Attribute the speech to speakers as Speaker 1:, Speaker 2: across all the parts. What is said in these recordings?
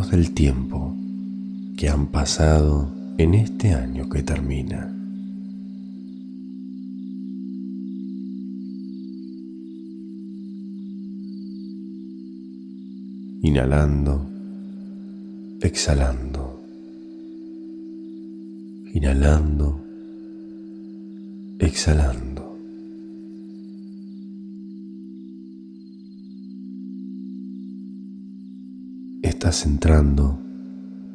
Speaker 1: Del tiempo que han pasado en este año que termina. Inhalando, exhalando, inhalando, exhalando. Estás entrando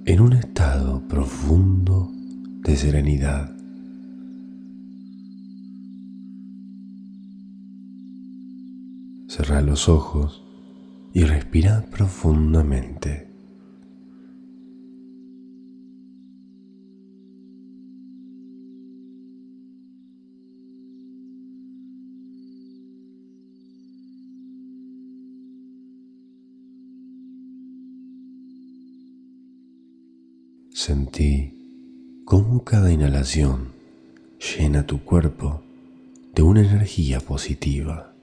Speaker 1: en un estado profundo de serenidad. Cerra los ojos y respira profundamente. Sentí cómo cada inhalación llena tu cuerpo de una energía positiva.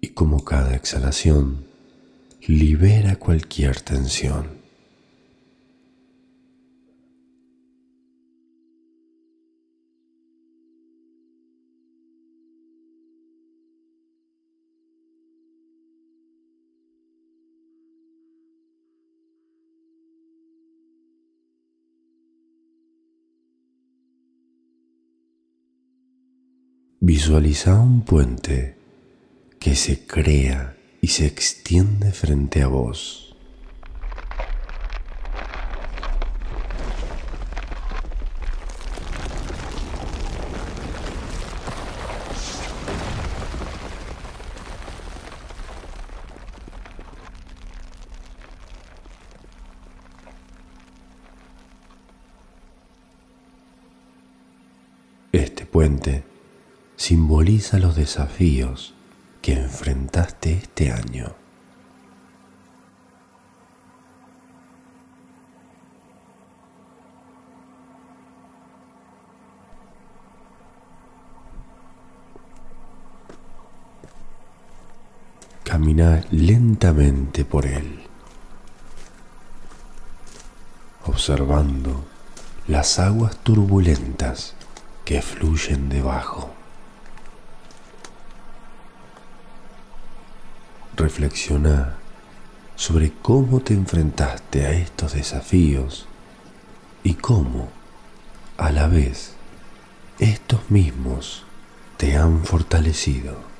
Speaker 1: Y como cada exhalación libera cualquier tensión. Visualiza un puente que se crea y se extiende frente a vos. Este puente simboliza los desafíos que enfrentaste este año. Camina lentamente por él, observando las aguas turbulentas que fluyen debajo. Reflexiona sobre cómo te enfrentaste a estos desafíos y cómo, a la vez, estos mismos te han fortalecido.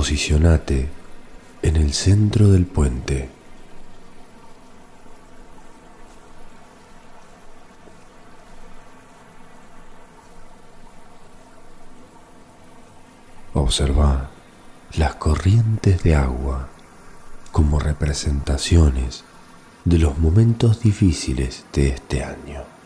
Speaker 1: Posicionate en el centro del puente. Observa las corrientes de agua como representaciones de los momentos difíciles de este año.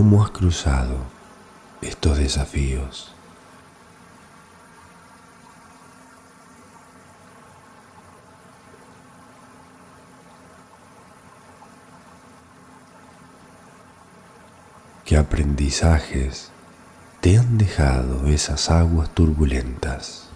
Speaker 1: ¿Cómo has cruzado estos desafíos? ¿Qué aprendizajes te han dejado esas aguas turbulentas?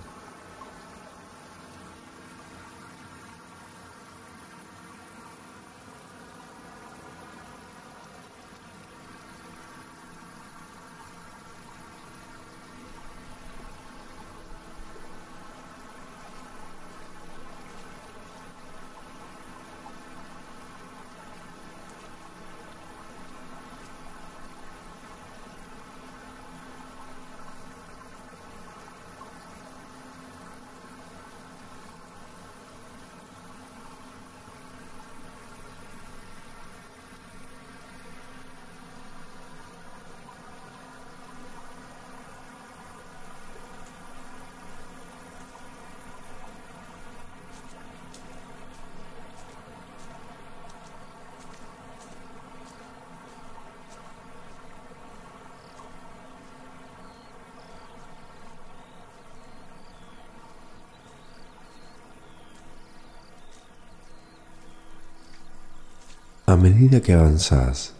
Speaker 1: A medida que avanzás,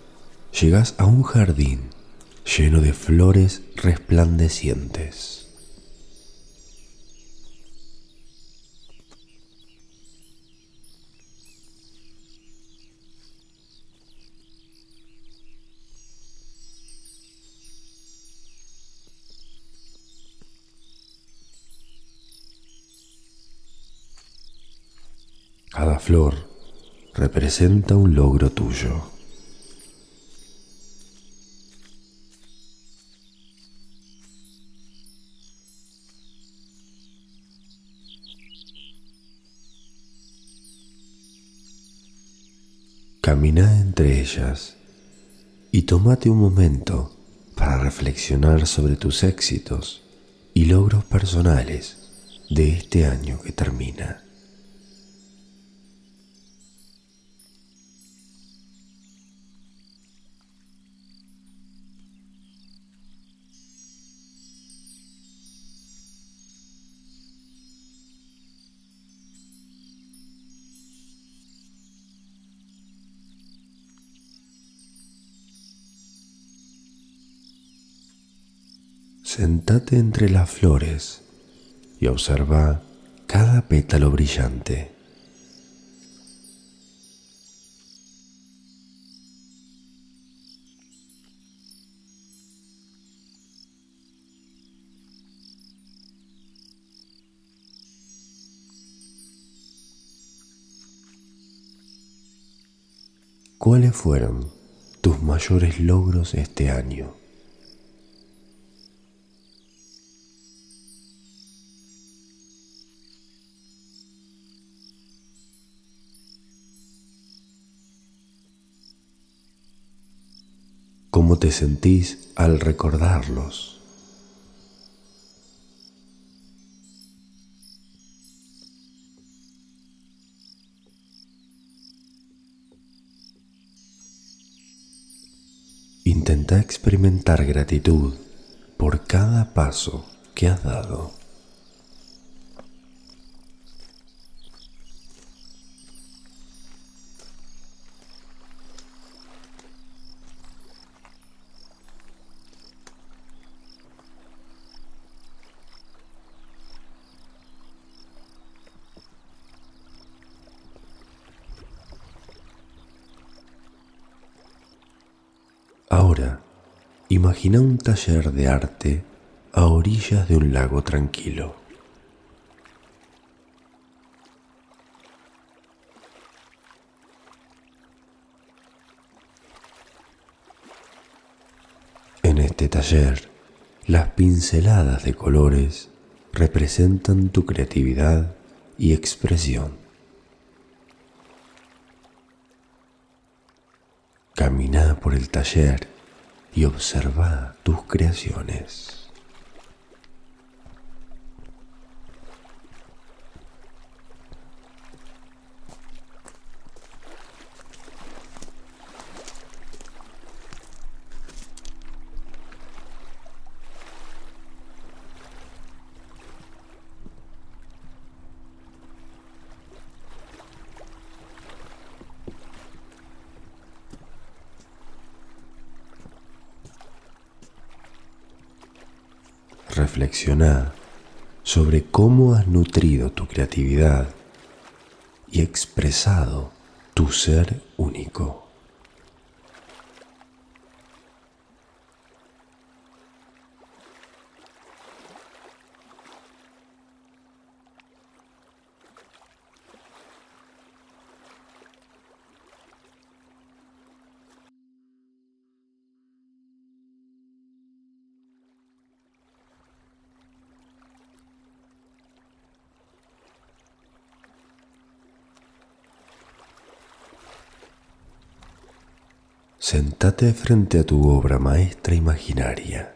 Speaker 1: llegas a un jardín lleno de flores resplandecientes. Cada flor representa un logro tuyo. Camina entre ellas y tómate un momento para reflexionar sobre tus éxitos y logros personales de este año que termina. Sentate entre las flores y observa cada pétalo brillante. ¿Cuáles fueron tus mayores logros este año? ¿Cómo te sentís al recordarlos? Intenta experimentar gratitud por cada paso que has dado. Imagina un taller de arte a orillas de un lago tranquilo. En este taller, las pinceladas de colores representan tu creatividad y expresión. Camina por el taller y observa tus creaciones. Reflexiona sobre cómo has nutrido tu creatividad y expresado tu ser único. Frente a tu obra maestra imaginaria.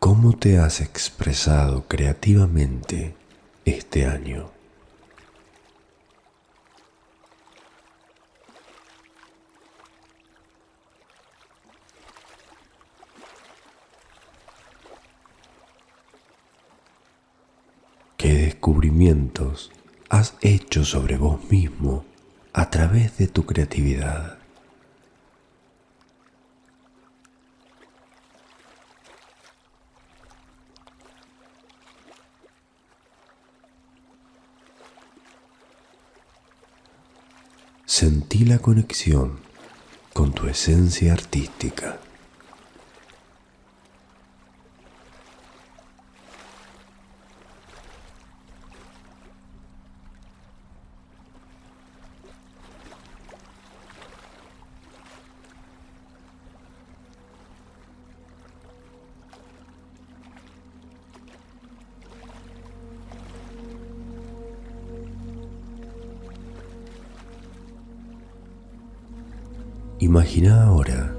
Speaker 1: ¿Cómo te has expresado creativamente este año? ¿Qué descubrimientos has hecho sobre vos mismo a través de tu creatividad? Sentí la conexión con tu esencia artística. Imagina ahora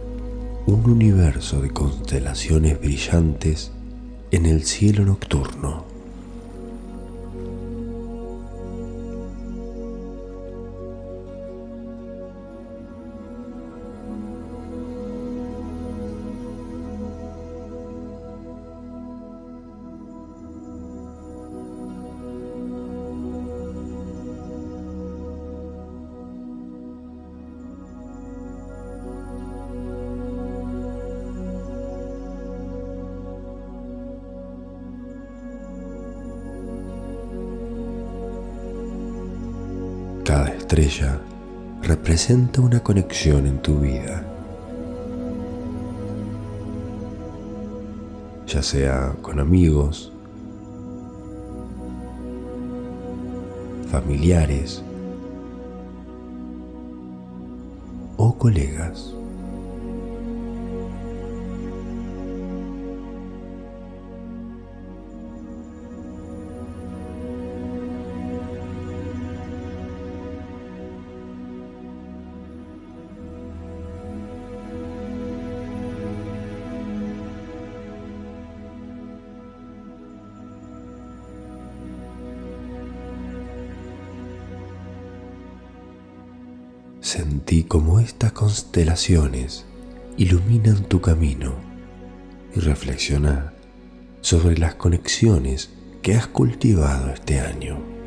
Speaker 1: un universo de constelaciones brillantes en el cielo nocturno. Representa una conexión en tu vida, ya sea con amigos, familiares o colegas. Como estas constelaciones iluminan tu camino y reflexiona sobre las conexiones que has cultivado este año.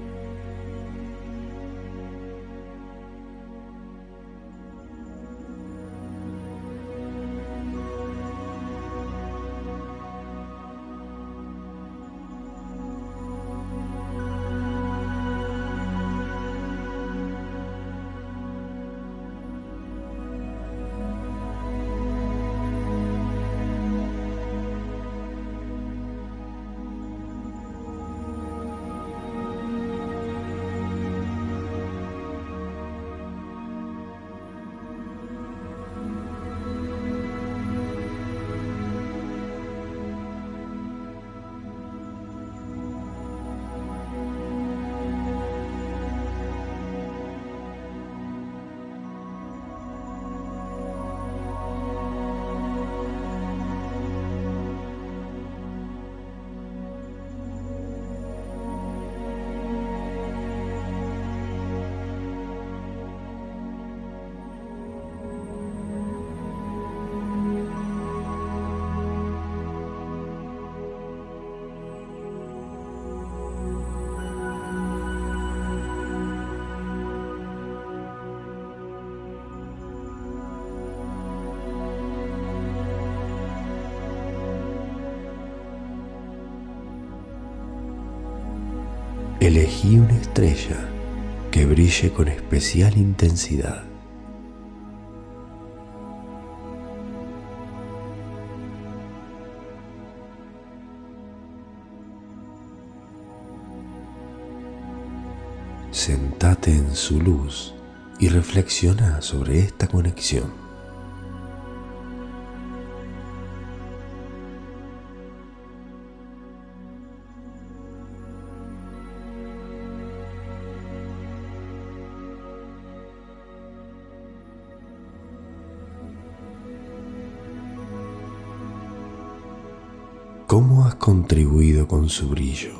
Speaker 1: Elegí una estrella que brille con especial intensidad. Sentate en su luz y reflexiona sobre esta conexión. Contribuido con su brillo?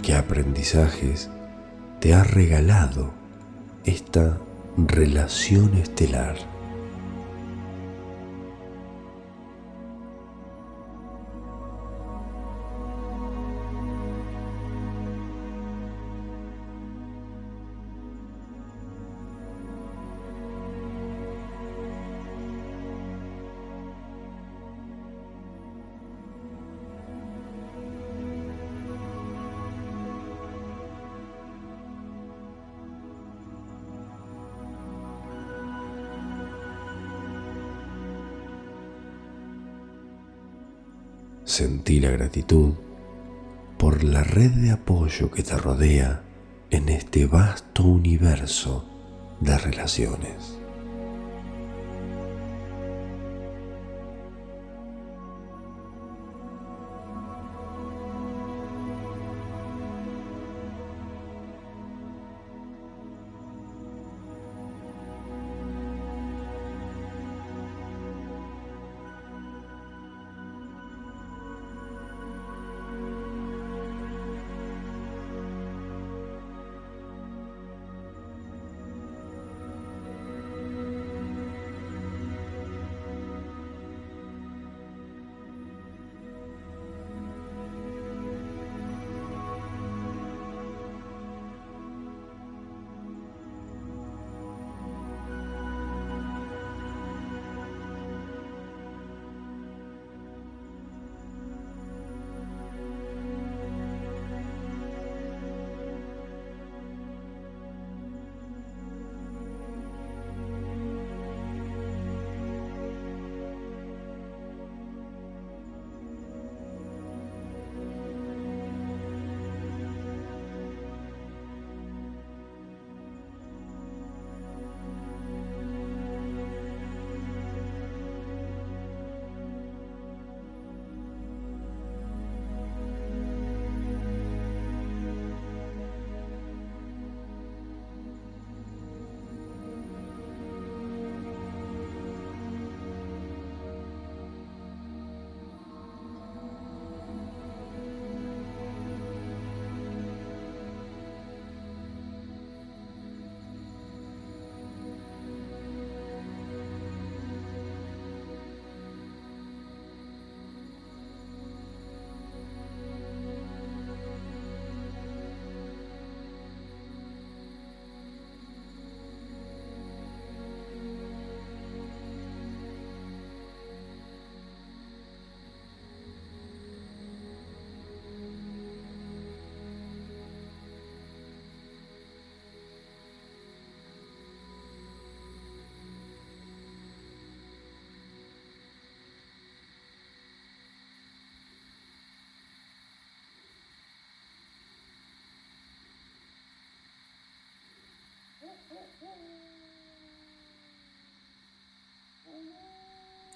Speaker 1: ¿Qué aprendizajes te ha regalado esta relación estelar. Sentí la gratitud por la red de apoyo que te rodea en este vasto universo de relaciones.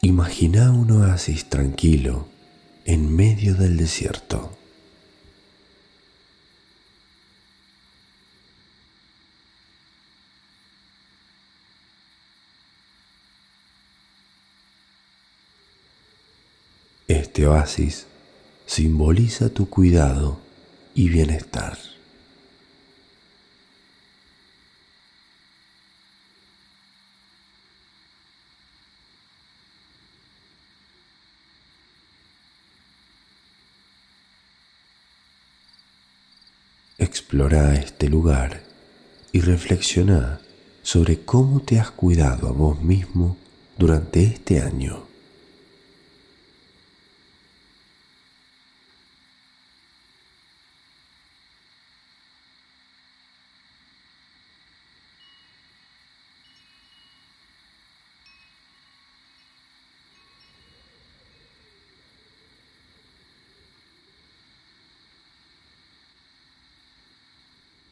Speaker 1: Imagina un oasis tranquilo en medio del desierto. Este oasis simboliza tu cuidado y bienestar. Explora este lugar y reflexiona sobre cómo te has cuidado a vos mismo durante este año.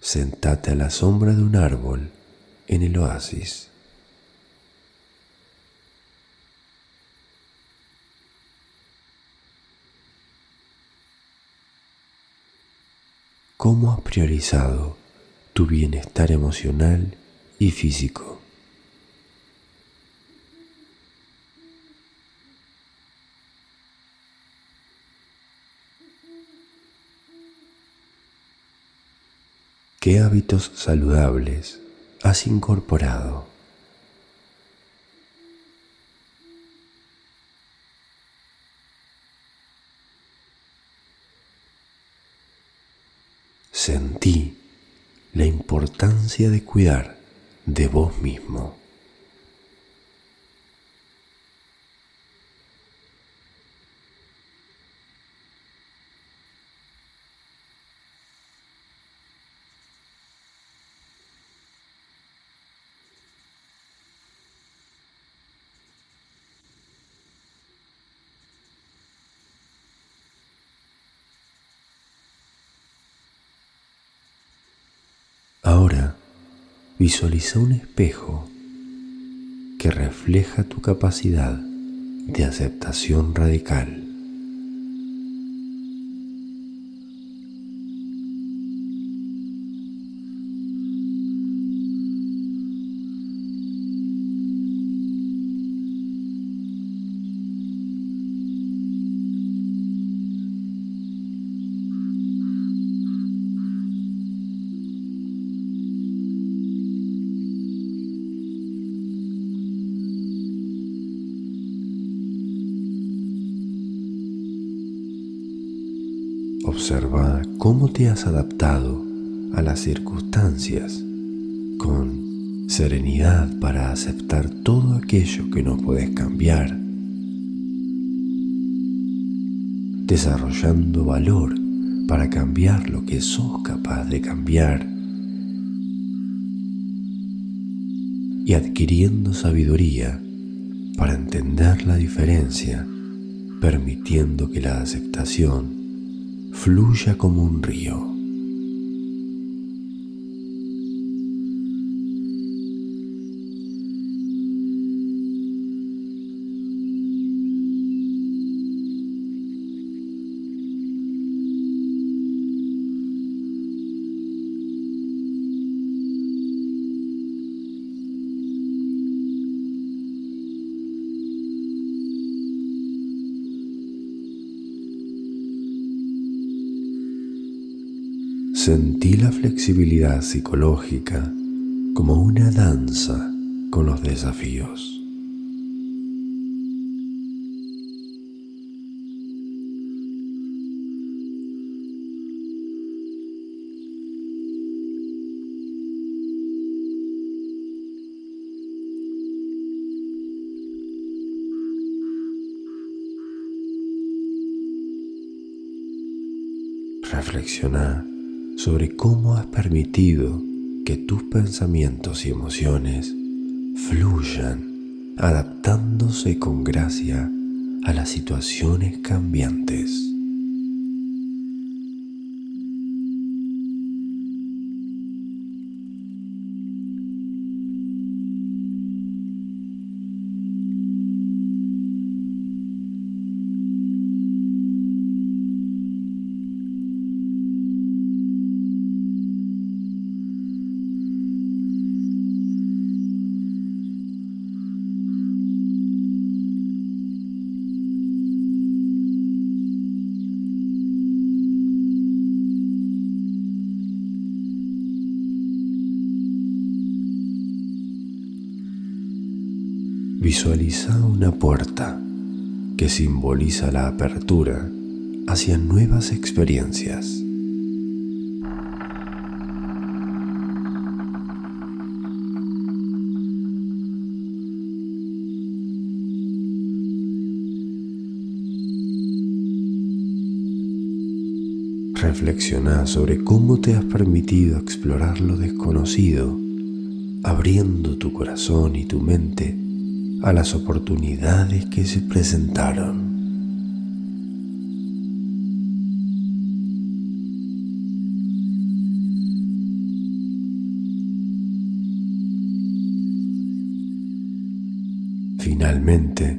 Speaker 1: Sentate a la sombra de un árbol en el oasis. ¿Cómo has priorizado tu bienestar emocional y físico? ¿Qué hábitos saludables has incorporado? Sentí la importancia de cuidar de vos mismo. Ahora visualiza un espejo que refleja tu capacidad de aceptación radical. Te has adaptado a las circunstancias con serenidad para aceptar todo aquello que no puedes cambiar, desarrollando valor para cambiar lo que sos capaz de cambiar y adquiriendo sabiduría para entender la diferencia, permitiendo que la aceptación fluya como un río. Sentí la flexibilidad psicológica como una danza con los desafíos. Reflexiona sobre cómo has permitido que tus pensamientos y emociones fluyan, adaptándose con gracia a las situaciones cambiantes. Visualiza una puerta que simboliza la apertura hacia nuevas experiencias. Reflexiona sobre cómo te has permitido explorar lo desconocido, abriendo tu corazón y tu mente a las oportunidades que se presentaron. Finalmente,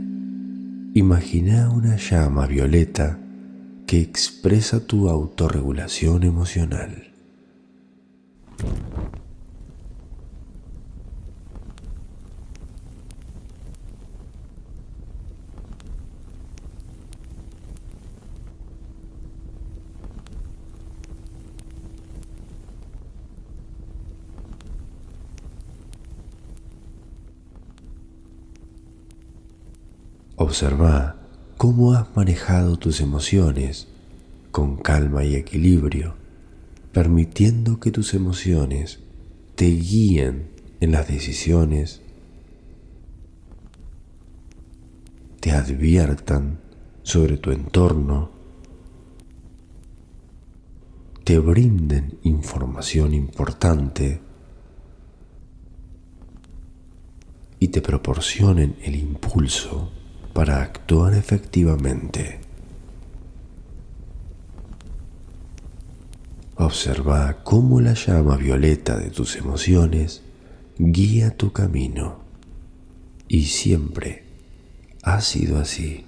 Speaker 1: imagina una llama violeta que expresa tu autorregulación emocional. Observa cómo has manejado tus emociones con calma y equilibrio, permitiendo que tus emociones te guíen en las decisiones, te adviertan sobre tu entorno, te brinden información importante. Y te proporcionen el impulso para actuar efectivamente. Observa cómo la llama violeta de tus emociones guía tu camino y siempre ha sido así.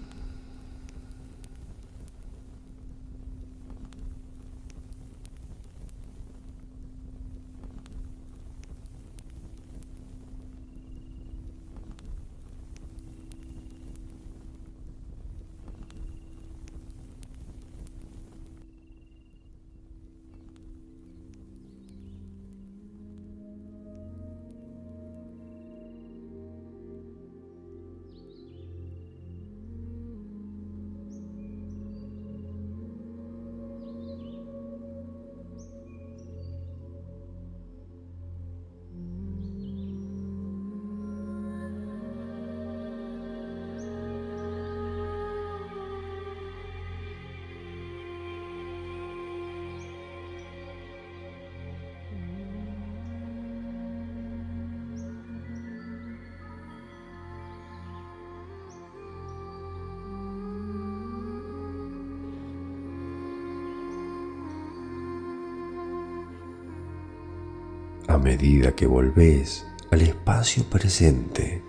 Speaker 1: A medida que volvés al espacio presente,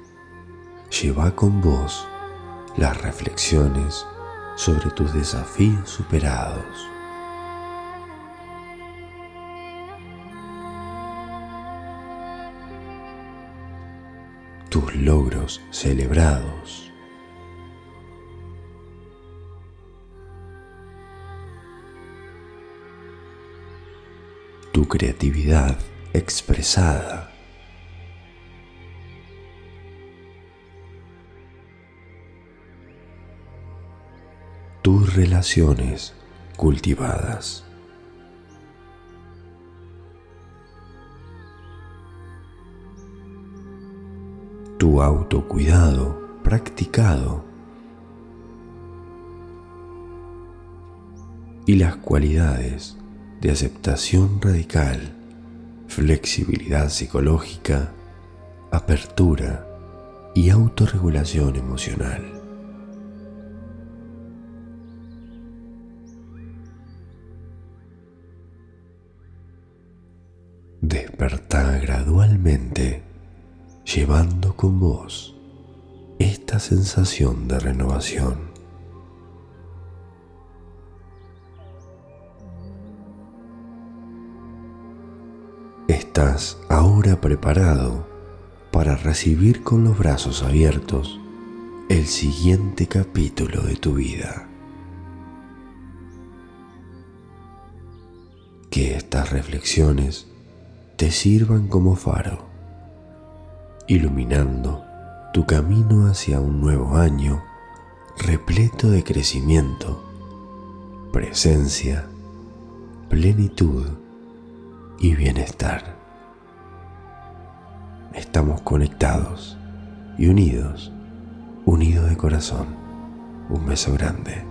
Speaker 1: lleva con vos las reflexiones sobre tus desafíos superados. Tus logros celebrados. Tu creatividad expresada. Tus relaciones cultivadas. Tu autocuidado practicado. Y las cualidades de aceptación radical flexibilidad psicológica, apertura y autorregulación emocional. Despertá gradualmente, llevando con vos esta sensación de renovación. Estás ahora preparado para recibir con los brazos abiertos el siguiente capítulo de tu vida. Que estas reflexiones te sirvan como faro, iluminando tu camino hacia un nuevo año repleto de crecimiento, presencia, plenitud y bienestar. Estamos conectados y unidos, unidos de corazón. Un beso grande.